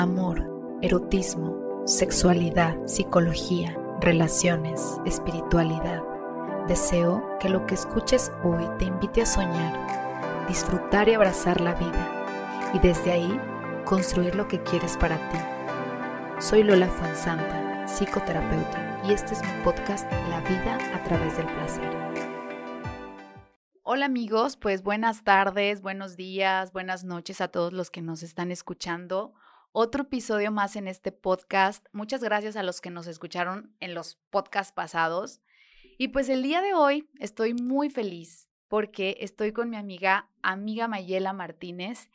amor, erotismo, sexualidad, psicología, relaciones, espiritualidad. Deseo que lo que escuches hoy te invite a soñar, disfrutar y abrazar la vida y desde ahí construir lo que quieres para ti. Soy Lola Fuensanta, psicoterapeuta, y este es mi podcast La vida a través del placer. Hola amigos, pues buenas tardes, buenos días, buenas noches a todos los que nos están escuchando. Otro episodio más en este podcast. Muchas gracias a los que nos escucharon en los podcasts pasados. Y pues el día de hoy estoy muy feliz porque estoy con mi amiga, amiga Mayela Martínez.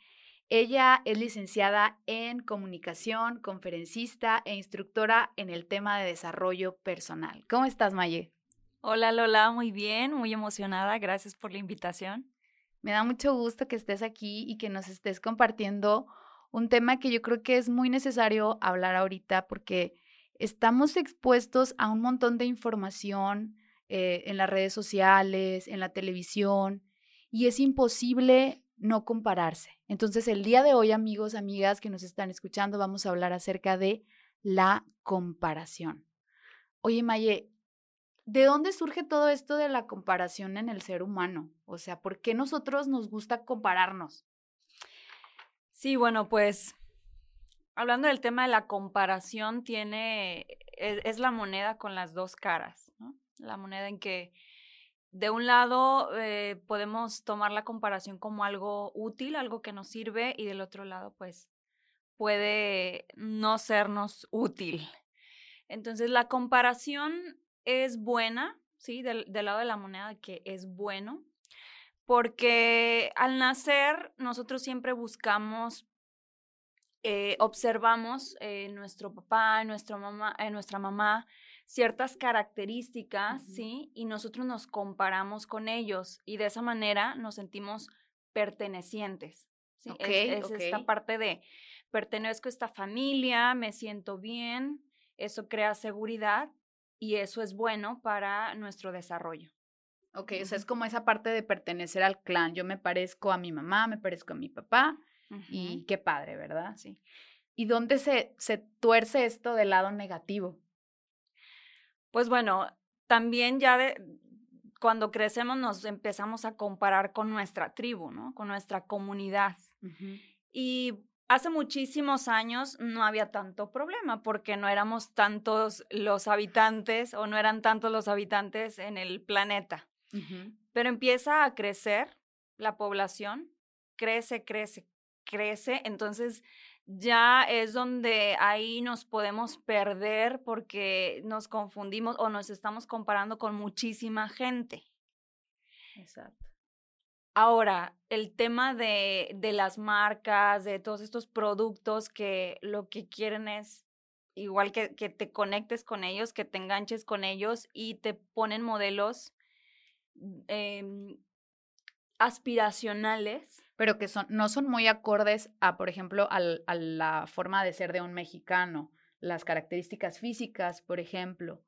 Ella es licenciada en comunicación, conferencista e instructora en el tema de desarrollo personal. ¿Cómo estás, Maye? Hola Lola, muy bien, muy emocionada. Gracias por la invitación. Me da mucho gusto que estés aquí y que nos estés compartiendo un tema que yo creo que es muy necesario hablar ahorita porque estamos expuestos a un montón de información eh, en las redes sociales, en la televisión, y es imposible no compararse. Entonces, el día de hoy, amigos, amigas que nos están escuchando, vamos a hablar acerca de la comparación. Oye, Maye, ¿de dónde surge todo esto de la comparación en el ser humano? O sea, ¿por qué nosotros nos gusta compararnos? Sí, bueno, pues hablando del tema de la comparación, tiene, es, es la moneda con las dos caras, ¿no? La moneda en que de un lado eh, podemos tomar la comparación como algo útil, algo que nos sirve, y del otro lado, pues puede no sernos útil. Entonces, la comparación es buena, ¿sí? Del, lado de la moneda que es bueno, porque al nacer nosotros siempre buscamos, eh, observamos en nuestro papá, en nuestra mamá, en nuestra mamá, ciertas características, ¿sí? Y nosotros nos comparamos con ellos y de esa manera nos sentimos pertenecientes. ¿sí? es, esta parte de pertenezco a esta familia, me siento bien, eso crea seguridad y eso es bueno para nuestro desarrollo. Ok, o sea, es como esa parte de pertenecer al clan. Yo me parezco a mi mamá, me parezco a mi papá y qué padre, ¿verdad? Sí. ¿Y dónde se, se tuerce esto del lado negativo? Pues bueno, también ya de, cuando crecemos nos empezamos a comparar con nuestra tribu, ¿no? Con nuestra comunidad. Y hace muchísimos años no había tanto problema porque no éramos tantos los habitantes o no eran tantos los habitantes en el planeta. Pero empieza a crecer la población, crece, crece, crece, entonces ya es donde ahí nos podemos perder porque nos confundimos o nos estamos comparando con muchísima gente. Exacto. Ahora, el tema de, de las marcas, de todos estos productos que lo que quieren es igual que, que te conectes con ellos, que te enganches con ellos y te ponen modelos eh, aspiracionales. Pero que son, no son muy acordes a, por ejemplo, al, a la forma de ser de un mexicano, las características físicas, por ejemplo.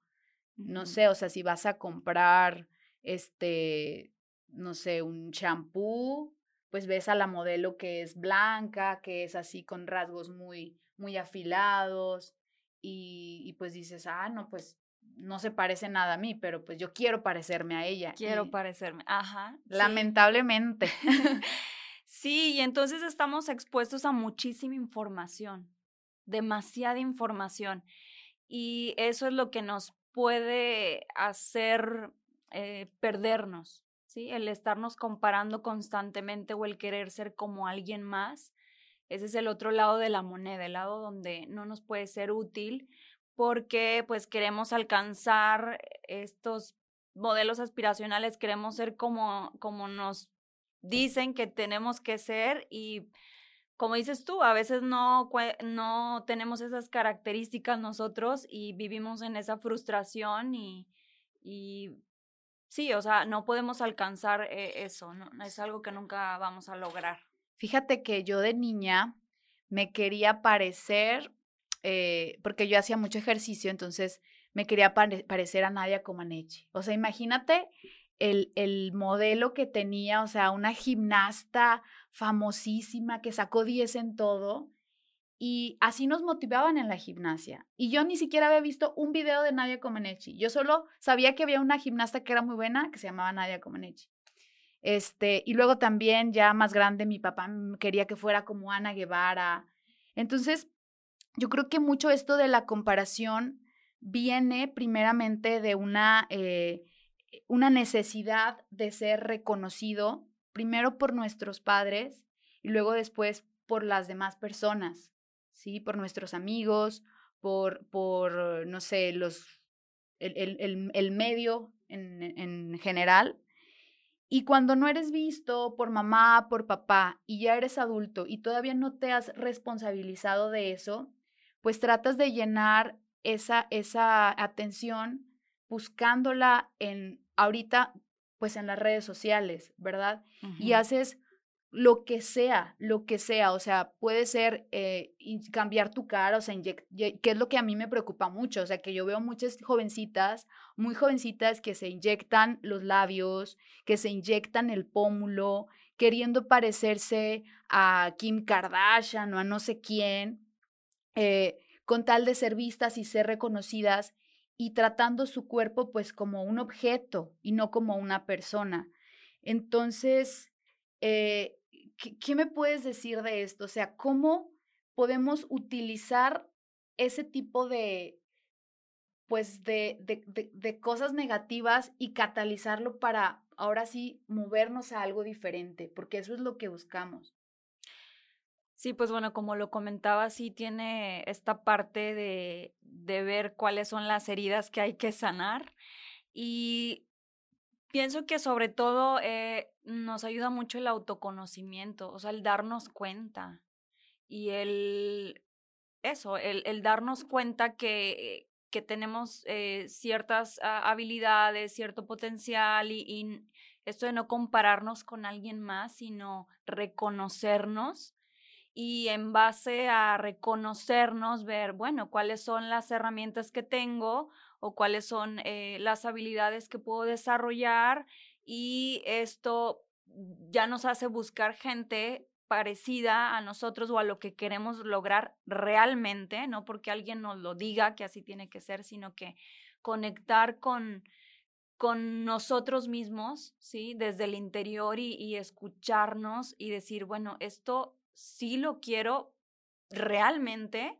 No sé, o sea, si vas a comprar, este, no sé, un champú, pues ves a la modelo que es blanca, que es así con rasgos muy, muy afilados, y, y pues dices, ah, no, pues no se parece nada a mí, pero pues yo quiero parecerme a ella. Quiero parecerme, ajá. Lamentablemente. sí, y entonces estamos expuestos a muchísima información, demasiada información. Y eso es lo que nos puede hacer eh, perdernos, ¿sí? El estarnos comparando constantemente o el querer ser como alguien más. Ese es el otro lado de la moneda, el lado donde no nos puede ser útil porque pues queremos alcanzar estos modelos aspiracionales, queremos ser como, como nos dicen que tenemos que ser y como dices tú, a veces no, no tenemos esas características nosotros y vivimos en esa frustración y, y sí, o sea, no podemos alcanzar eh, eso, ¿no? es algo que nunca vamos a lograr. Fíjate que yo de niña me quería parecer eh, porque yo hacía mucho ejercicio, entonces me quería parecer a Nadia Comaneci. O sea, imagínate el, el modelo que tenía, o sea, una gimnasta famosísima que sacó 10 en todo. y así nos motivaban en la gimnasia. Y yo ni siquiera había visto un video de Nadia Comaneci. Yo solo sabía que había una gimnasta que era muy buena, que se llamaba Nadia Comaneci. Este, y luego también ya más grande mi papá quería que fuera como Ana Guevara. Entonces, yo creo que mucho esto de la comparación viene primeramente de una, eh, una necesidad de ser reconocido, primero por nuestros padres y luego después por las demás personas, ¿sí? Por nuestros amigos, por, por no sé, los, el, el, el medio en, en general. Y cuando no eres visto por mamá, por papá y ya eres adulto y todavía no te has responsabilizado de eso, pues tratas de llenar esa, esa atención buscándola en ahorita, pues en las redes sociales, ¿verdad? Y haces lo que sea, lo que sea, o sea, puede ser eh, cambiar tu cara, o sea, que es lo que a mí me preocupa mucho, o sea, que yo veo muchas jovencitas, muy jovencitas que se inyectan los labios, que se inyectan el pómulo, queriendo parecerse a Kim Kardashian o a no sé quién, eh, con tal de ser vistas y ser reconocidas y tratando su cuerpo pues como un objeto y no como una persona. Entonces, eh, ¿qué, me puedes decir de esto? O sea, ¿cómo podemos utilizar ese tipo de, pues, de, de, de, cosas negativas y catalizarlo para ahora sí movernos a algo diferente? Porque eso es lo que buscamos. Sí, pues bueno, como lo comentaba, sí tiene esta parte de, de ver cuáles son las heridas que hay que sanar. Y Pienso que sobre todo eh, nos ayuda mucho el autoconocimiento, o sea, el darnos cuenta y el, eso, el, el darnos cuenta que, que tenemos eh, ciertas habilidades, cierto potencial y, y esto de no compararnos con alguien más, sino reconocernos y en base a reconocernos, ver, bueno, cuáles son las herramientas que tengo o cuáles son eh, las habilidades que puedo desarrollar y esto ya nos hace buscar gente parecida a nosotros o a lo que queremos lograr realmente, no porque alguien nos lo diga que así tiene que ser, sino que conectar con, con nosotros mismos, ¿sí? Desde el interior y, y escucharnos y decir, bueno, esto sí lo quiero realmente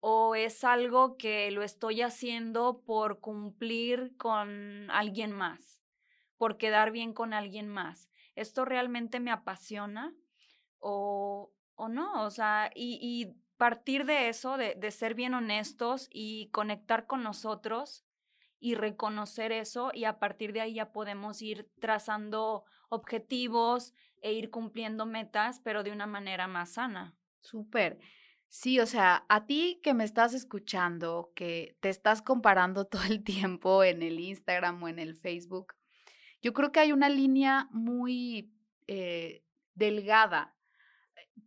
o es algo que lo estoy haciendo por cumplir con alguien más, por quedar bien con alguien más. ¿Esto realmente me apasiona o, o no? O sea, y, y partir de eso, de, de ser bien honestos y conectar con nosotros y reconocer eso y a partir de ahí ya podemos ir trazando objetivos e ir cumpliendo metas, pero de una manera más sana. Súper. Sí, o sea, a ti que me estás escuchando, que te estás comparando todo el tiempo en el Instagram o en el Facebook, yo creo que hay una línea muy eh, delgada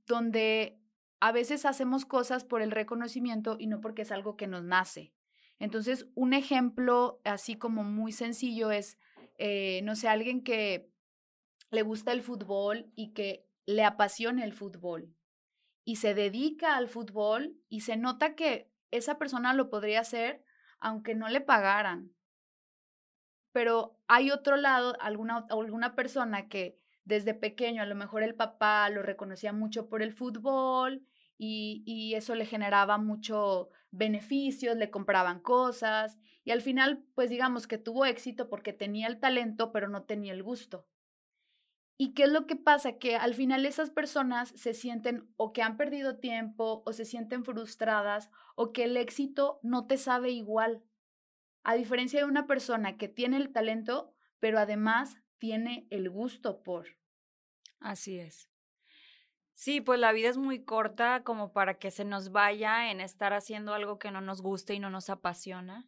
donde a veces hacemos cosas por el reconocimiento y no porque es algo que nos nace. Entonces, un ejemplo así como muy sencillo es, eh, no sé, alguien que le gusta el fútbol y que le apasiona el fútbol y se dedica al fútbol y se nota que esa persona lo podría hacer aunque no le pagaran. Pero hay otro lado, alguna, alguna persona que desde pequeño a lo mejor el papá lo reconocía mucho por el fútbol y, eso le generaba mucho beneficios, le compraban cosas y al final pues digamos que tuvo éxito porque tenía el talento pero no tenía el gusto. ¿Y qué es lo que pasa? Que al final esas personas se sienten o que han perdido tiempo o se sienten frustradas o que el éxito no te sabe igual. A diferencia de una persona que tiene el talento, pero además tiene el gusto por. Así es. Sí, pues la vida es muy corta como para que se nos vaya en estar haciendo algo que no nos guste y no nos apasiona.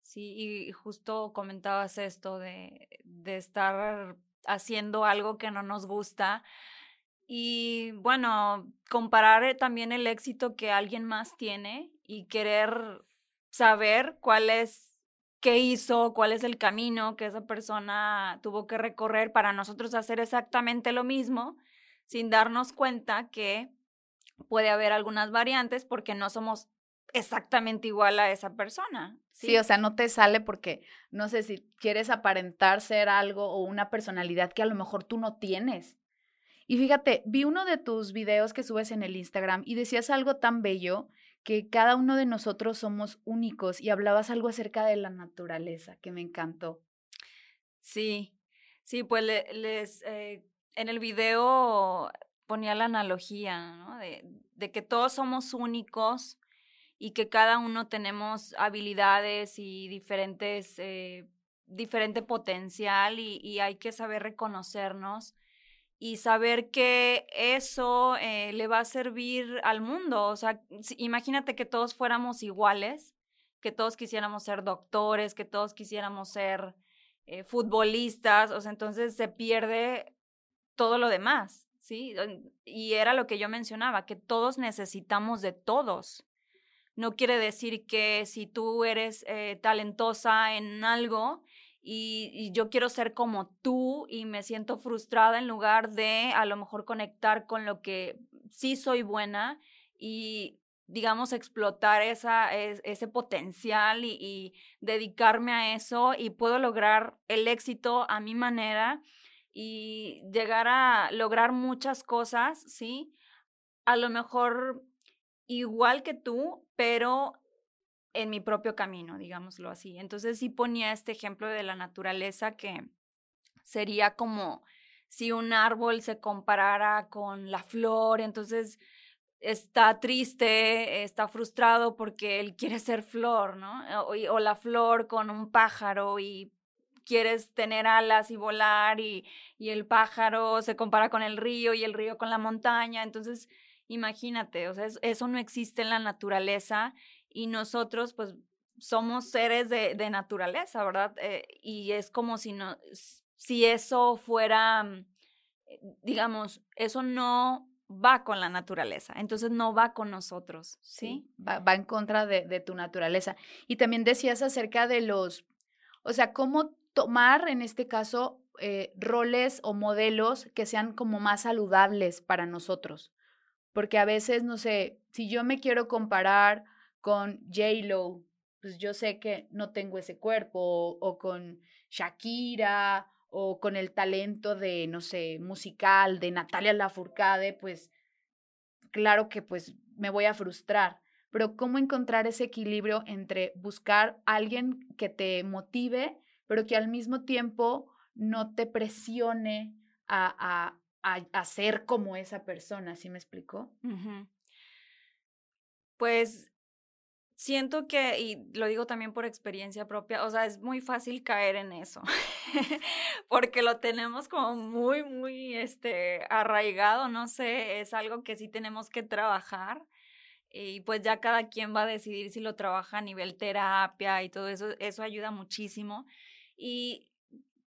Sí, y justo comentabas esto de, de estar haciendo algo que no nos gusta. Y bueno, comparar eh, también el éxito que alguien más tiene y querer saber cuál es, qué hizo, cuál es el camino que esa persona tuvo que recorrer para nosotros hacer exactamente lo mismo, sin darnos cuenta que puede haber algunas variantes porque no somos exactamente igual a esa persona. ¿sí? o sea, no te sale porque, no sé si quieres aparentar ser algo o una personalidad que a lo mejor tú no tienes. Y fíjate, vi uno de tus videos que subes en el Instagram y decías algo tan bello que cada uno de nosotros somos únicos y hablabas algo acerca de la naturaleza que me encantó. Sí, sí, pues les, eh, en el video ponía la analogía, ¿no? De, de que todos somos únicos y que cada uno tenemos habilidades y diferentes, eh, diferente potencial y, hay que saber reconocernos y saber que eso eh, le va a servir al mundo. O sea, imagínate que todos fuéramos iguales, que todos quisiéramos ser doctores, que todos quisiéramos ser eh, futbolistas, o sea, entonces se pierde todo lo demás, ¿sí? Y era lo que yo mencionaba, que todos necesitamos de todos no quiere decir que si tú eres eh, talentosa en algo y, yo quiero ser como tú y me siento frustrada en lugar de a lo mejor conectar con lo que sí soy buena y digamos, explotar esa, ese potencial y, y, dedicarme a eso y puedo lograr el éxito a mi manera y llegar a lograr muchas cosas, ¿sí? A lo mejor igual que tú, pero en mi propio camino, digámoslo así. Entonces sí ponía este ejemplo de la naturaleza que sería como si un árbol se comparara con la flor, entonces está triste, está frustrado porque él quiere ser flor, ¿no? O, la flor con un pájaro y quieres tener alas y volar y, y el pájaro se compara con el río y el río con la montaña, entonces Imagínate, o sea, eso no existe en la naturaleza y nosotros pues somos seres de, de naturaleza, ¿verdad? Eh, y es como si, no, si eso fuera, mm, eh, digamos, eso no va con la naturaleza, entonces no va con nosotros, ¿sí? va, va, en contra de, de, tu naturaleza. Y también decías acerca de los, o sea, cómo tomar en este caso eh, roles o modelos que sean como más saludables para nosotros porque a veces, no sé, si yo me quiero comparar con J-Lo, pues yo sé que no tengo ese cuerpo, o, con Shakira, o con el talento de, no sé, musical de Natalia Lafourcade, pues claro que pues me voy a frustrar. Pero cómo encontrar ese equilibrio entre buscar a alguien que te motive, pero que al mismo tiempo no te presione a, a, a, ser como esa persona, ¿sí me explicó? Pues siento que, y lo digo también por experiencia propia, o sea, es muy fácil caer en eso, porque lo tenemos como muy, muy, este, arraigado, no sé, es algo que sí tenemos que trabajar y pues ya cada quien va a decidir si lo trabaja a nivel terapia y todo eso, eso ayuda muchísimo. Y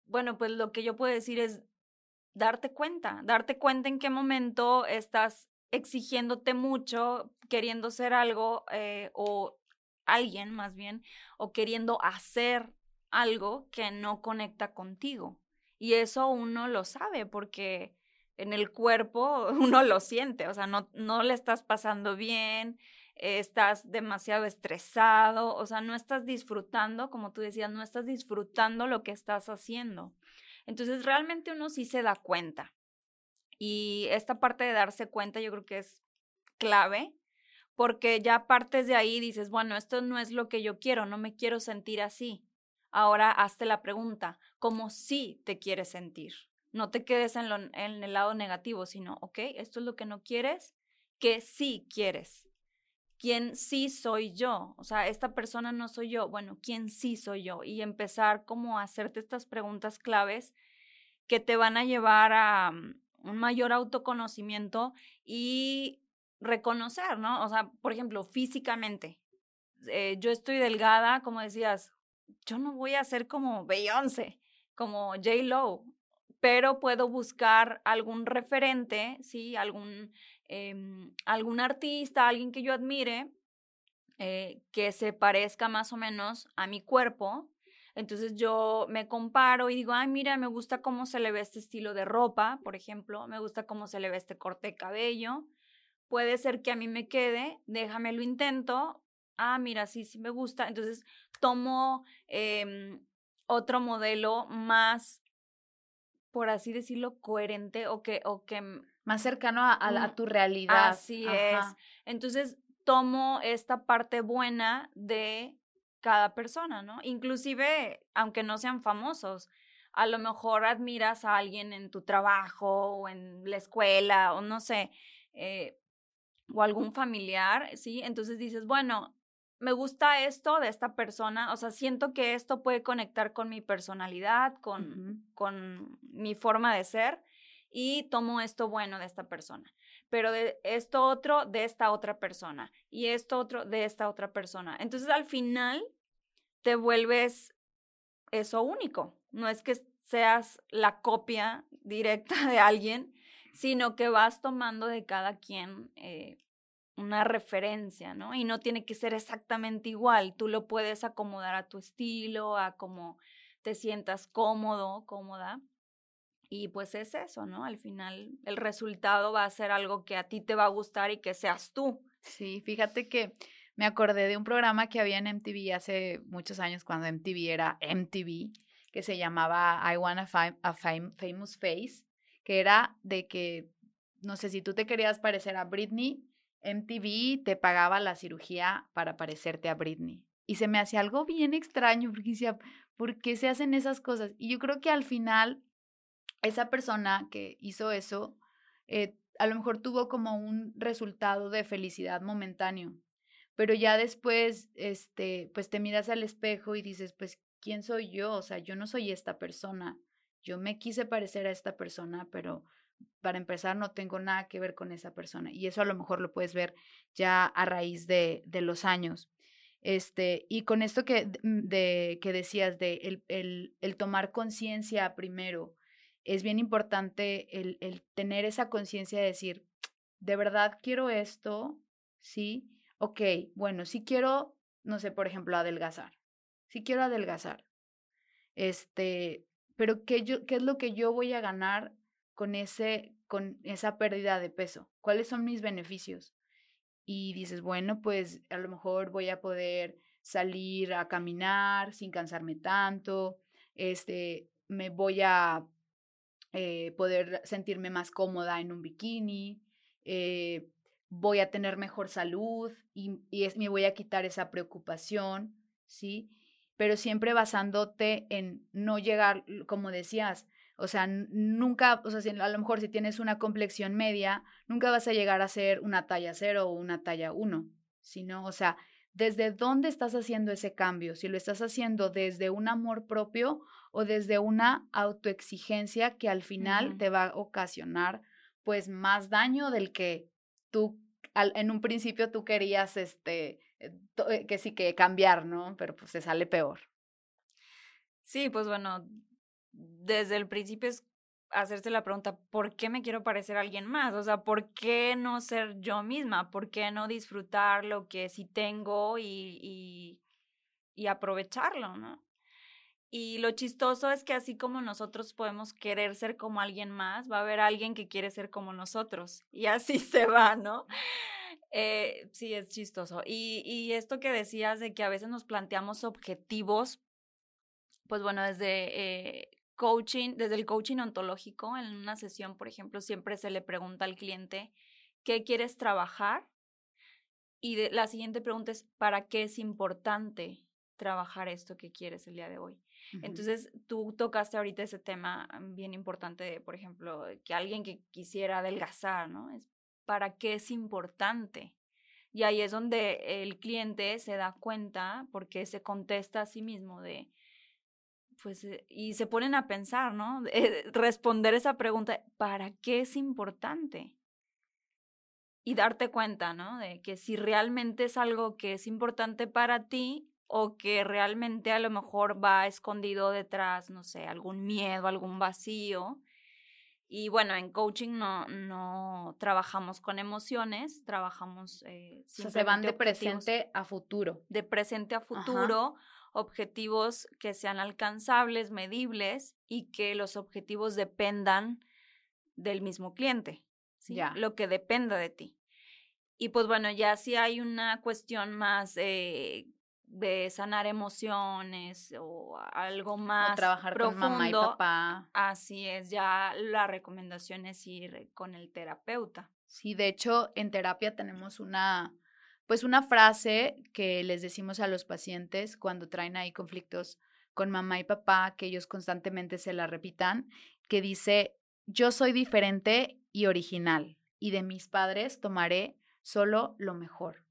bueno, pues lo que yo puedo decir es, darte cuenta, darte cuenta en qué momento estás exigiéndote mucho, queriendo ser algo eh, o alguien más bien, o queriendo hacer algo que no conecta contigo. Y eso uno lo sabe porque en el cuerpo uno lo siente, o sea, no, no le estás pasando bien, estás demasiado estresado, o sea, no estás disfrutando, como tú decías, no estás disfrutando lo que estás haciendo. Entonces, realmente uno sí se da cuenta. Y esta parte de darse cuenta yo creo que es clave, porque ya partes de ahí dices, bueno, esto no es lo que yo quiero, no me quiero sentir así. Ahora hazte la pregunta, ¿cómo sí te quieres sentir? No te quedes en, en el lado negativo, sino, ok, esto es lo que no quieres, que sí quieres quién sí soy yo, o sea, esta persona no soy yo, bueno, quién sí soy yo y empezar como a hacerte estas preguntas claves que te van a llevar a mm, un mayor autoconocimiento y reconocer, ¿no? O sea, por ejemplo, físicamente, eh, yo estoy delgada, como decías, yo no voy a ser como Beyoncé, como J. Lo, pero puedo buscar algún referente, ¿sí? Algún Em, algún artista, alguien que yo admire, eh, que se parezca más o menos a mi cuerpo. Entonces yo me comparo y digo, ay, mira, me gusta cómo se le ve este estilo de ropa, por ejemplo, me gusta cómo se le ve este corte de cabello. puede ser que a mí me quede, déjame lo intento, ah, mira, sí, sí me gusta, entonces tomo em, otro modelo más, por así decirlo, coherente o que... O que más cercano a, tu realidad. Así es. Entonces tomo esta parte buena de cada persona, ¿no? Inclusive, aunque no sean famosos, a lo mejor admiras a alguien en tu trabajo o en la escuela o no sé, eh, o algún familiar, ¿sí? Entonces dices, bueno, me gusta esto de esta persona, o sea, siento que esto puede conectar con mi personalidad, con, con mi forma de ser y tomo esto bueno de esta persona, pero de esto otro de esta otra persona y esto otro de esta otra persona. Entonces al final te vuelves eso único, no es que seas la copia directa de alguien, sino que vas tomando de cada quien eh, una referencia, ¿no? Y no tiene que ser exactamente igual, tú lo puedes acomodar a tu estilo, a cómo te sientas cómodo, cómoda. Y pues es eso, ¿no? Al final el resultado va a ser algo que a ti te va a gustar y que seas tú. Sí, fíjate que me acordé de un programa que había en MTV hace muchos años, cuando MTV era MTV, que se llamaba I Want a, a Famous Face, que era de que, no sé, si tú te querías parecer a Britney, MTV te pagaba la cirugía para parecerte a Britney. Y se me hacía algo bien extraño porque decía, ¿por qué se hacen esas cosas? Y yo creo que al final, esa persona que hizo eso, eh, a lo mejor tuvo como un resultado de felicidad momentáneo. Pero ya después, este, pues te miras al espejo y dices, pues, ¿quién soy yo? O sea, yo no soy esta persona. Yo me quise parecer a esta persona, pero para empezar, no tengo nada que ver con esa persona. Y eso a lo mejor lo puedes ver ya a raíz de, de los años. Este, y con esto que, de, que decías de el, el, el tomar conciencia primero, es bien importante el, el tener esa conciencia de decir, de verdad quiero esto, ¿sí? Ok, bueno, si quiero, no sé, por ejemplo, adelgazar. Si quiero adelgazar. Este, pero ¿qué, yo, ¿qué es lo que yo voy a ganar con, ese, con esa pérdida de peso? ¿Cuáles son mis beneficios? Y dices, bueno, pues a lo mejor voy a poder salir a caminar sin cansarme tanto, este, me voy a eh, poder sentirme más cómoda en un bikini, eh, voy a tener mejor salud y, me voy a quitar esa preocupación, ¿sí? Pero siempre basándote en no llegar, como decías, o sea, nunca, o sea, a lo mejor si tienes una complexión media, nunca vas a llegar a ser una talla cero o una talla uno, sino, o sea, ¿desde dónde estás haciendo ese cambio? Si lo estás haciendo desde un amor propio o desde una autoexigencia que al final te va a ocasionar pues más daño del que tú en un principio tú querías este eh, eh, que sí que cambiar, ¿no? Pero pues se sale peor. Sí, pues bueno, desde el principio es hacerse la pregunta, ¿por qué me quiero parecer a alguien más? O sea, ¿por qué no ser yo misma? ¿Por qué no disfrutar lo que sí tengo y, y, y aprovecharlo, no? Y lo chistoso es que así como nosotros podemos querer ser como alguien más, va a haber alguien que quiere ser como nosotros. Y así se va, ¿no? Eh, sí, es chistoso. Y, y esto que decías de que a veces nos planteamos objetivos, pues bueno, desde eh, coaching, desde el coaching ontológico, en una sesión, por ejemplo, siempre se le pregunta al cliente, ¿qué quieres trabajar? Y la siguiente pregunta es, ¿para qué es importante trabajar esto que quieres el día de hoy? Entonces, tú tocaste ahorita ese tema bien importante, por ejemplo, que alguien que quisiera adelgazar, ¿no? ¿Para qué es importante? Y ahí es donde el cliente se da cuenta porque se contesta a sí mismo de, pues, eh, y se ponen a pensar, ¿no? Eh, responder esa pregunta, ¿para qué es importante? Y darte cuenta, ¿no? De que si realmente es algo que es importante para ti o que realmente a lo mejor va escondido detrás, no sé, algún miedo, algún vacío. Y bueno, en coaching no, no trabajamos con emociones, trabajamos... Eh, se van de presente a futuro. De presente a futuro objetivos que sean alcanzables, medibles y que los objetivos dependan del mismo cliente, ¿sí? Lo que dependa de ti. y pues bueno, ya si hay una cuestión más eh, de sanar emociones o algo más. trabajar profundo, con mamá y papá. Así es, ya la recomendación es ir con el terapeuta. Sí, de hecho, en terapia tenemos una, pues una frase que les decimos a los pacientes cuando traen ahí conflictos con mamá y papá, que ellos constantemente se la repitan, que dice, yo soy diferente y original, y de mis padres tomaré solo lo mejor.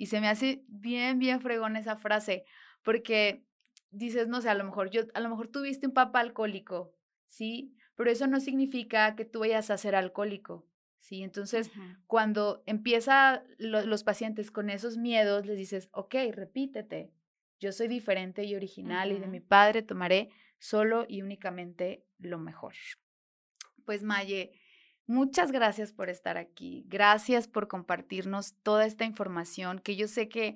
Y se me hace bien, bien fregón esa frase, porque dices, no sé, a lo mejor yo, a lo mejor tuviste un papá alcohólico, ¿sí? Pero eso no significa que tú vayas a ser alcohólico, ¿sí? Entonces, cuando empieza los pacientes con esos miedos, les dices, ok, repítete, yo soy diferente y original y de mi padre tomaré solo y únicamente lo mejor. Pues Maye, muchas gracias por estar aquí. Gracias por compartirnos toda esta información que yo sé que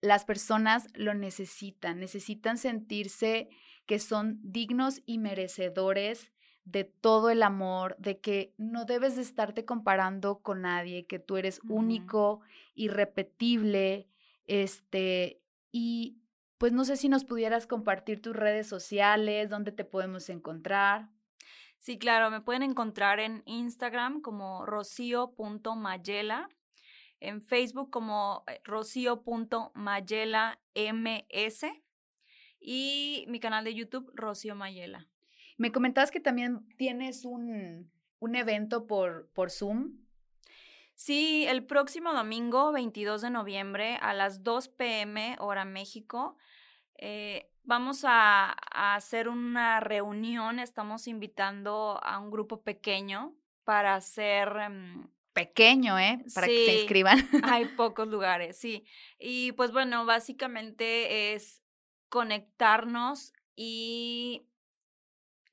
las personas lo necesitan, necesitan sentirse que son dignos y merecedores de todo el amor, de que no debes de estarte comparando con nadie, que tú eres único, irrepetible, este, y pues no sé si nos pudieras compartir tus redes sociales, dónde te podemos encontrar. Sí, claro, me pueden encontrar en Instagram como rocío.mayela, en Facebook como eh, rocío.mayela.ms y mi canal de YouTube, Rocío Mayela. Me comentabas que también tienes un, un evento por, por Zoom. Sí, el próximo domingo, 22 de noviembre, a las 2 pm, hora México, eh, vamos a, hacer una reunión, estamos invitando a un grupo pequeño para hacer... Em, pequeño, ¿eh? Para que se inscriban. Hay pocos lugares, sí. Y pues bueno, básicamente es conectarnos y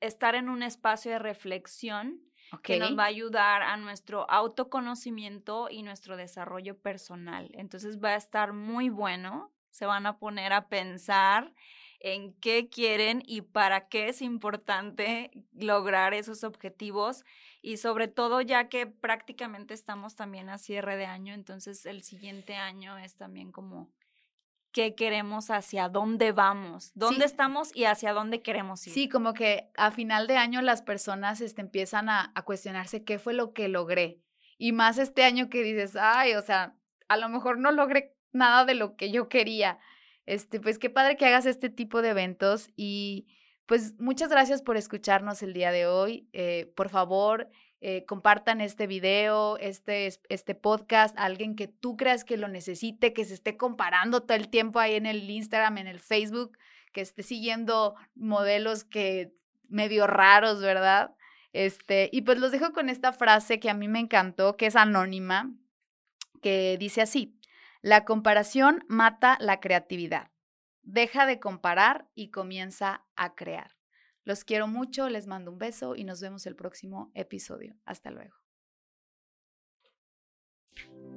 estar en un espacio de reflexión que nos va a ayudar a nuestro autoconocimiento y nuestro desarrollo personal. Entonces va a estar muy bueno se van a poner a pensar en qué quieren y para qué es importante lograr esos objetivos y sobre todo ya que prácticamente estamos también a cierre de año, entonces el siguiente año es también como qué queremos, hacia dónde vamos, dónde estamos y hacia dónde queremos ir. Sí, como que a final de año las personas este, empiezan a, a cuestionarse qué fue lo que logré. Y más este año que dices, ay, o sea, a lo mejor no logré nada de lo que yo quería. Este, pues qué padre que hagas este tipo de eventos y pues muchas gracias por escucharnos el día de hoy. Eh, por favor, eh, compartan este video, este, este podcast a alguien que tú creas que lo necesite, que se esté comparando todo el tiempo ahí en el Instagram, en el Facebook, que esté siguiendo modelos que medio raros, ¿verdad? Este, y pues los dejo con esta frase que a mí me encantó, que es anónima, que dice así, la comparación mata la creatividad. Deja de comparar y comienza a crear. Los quiero mucho, les mando un beso y nos vemos el próximo episodio. Hasta luego.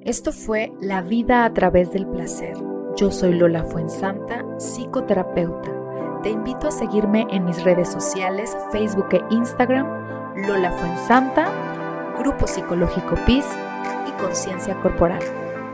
Esto fue La vida a través del placer. Yo soy Lola Fuensanta, psicoterapeuta. Te invito a seguirme en mis redes sociales, Facebook e Instagram, Lola Fuensanta, Grupo Psicológico PIS y Conciencia Corporal.